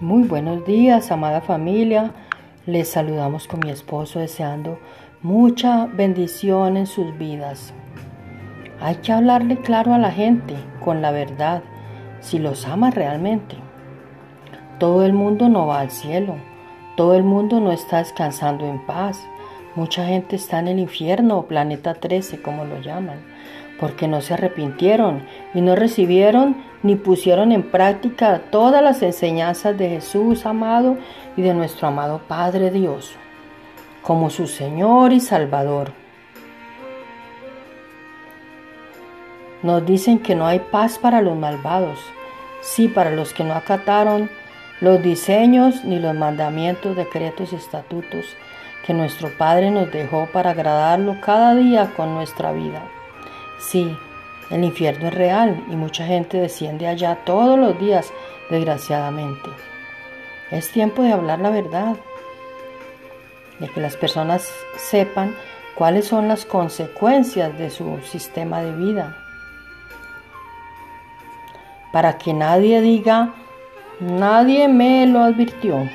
Muy buenos días, amada familia. Les saludamos con mi esposo deseando mucha bendición en sus vidas. Hay que hablarle claro a la gente, con la verdad, si los ama realmente. Todo el mundo no va al cielo, todo el mundo no está descansando en paz. Mucha gente está en el infierno o planeta 13, como lo llaman porque no se arrepintieron y no recibieron ni pusieron en práctica todas las enseñanzas de Jesús amado y de nuestro amado Padre Dios, como su Señor y Salvador. Nos dicen que no hay paz para los malvados, sí para los que no acataron los diseños ni los mandamientos, decretos y estatutos que nuestro Padre nos dejó para agradarlo cada día con nuestra vida. Sí, el infierno es real y mucha gente desciende allá todos los días, desgraciadamente. Es tiempo de hablar la verdad, de que las personas sepan cuáles son las consecuencias de su sistema de vida. Para que nadie diga, nadie me lo advirtió.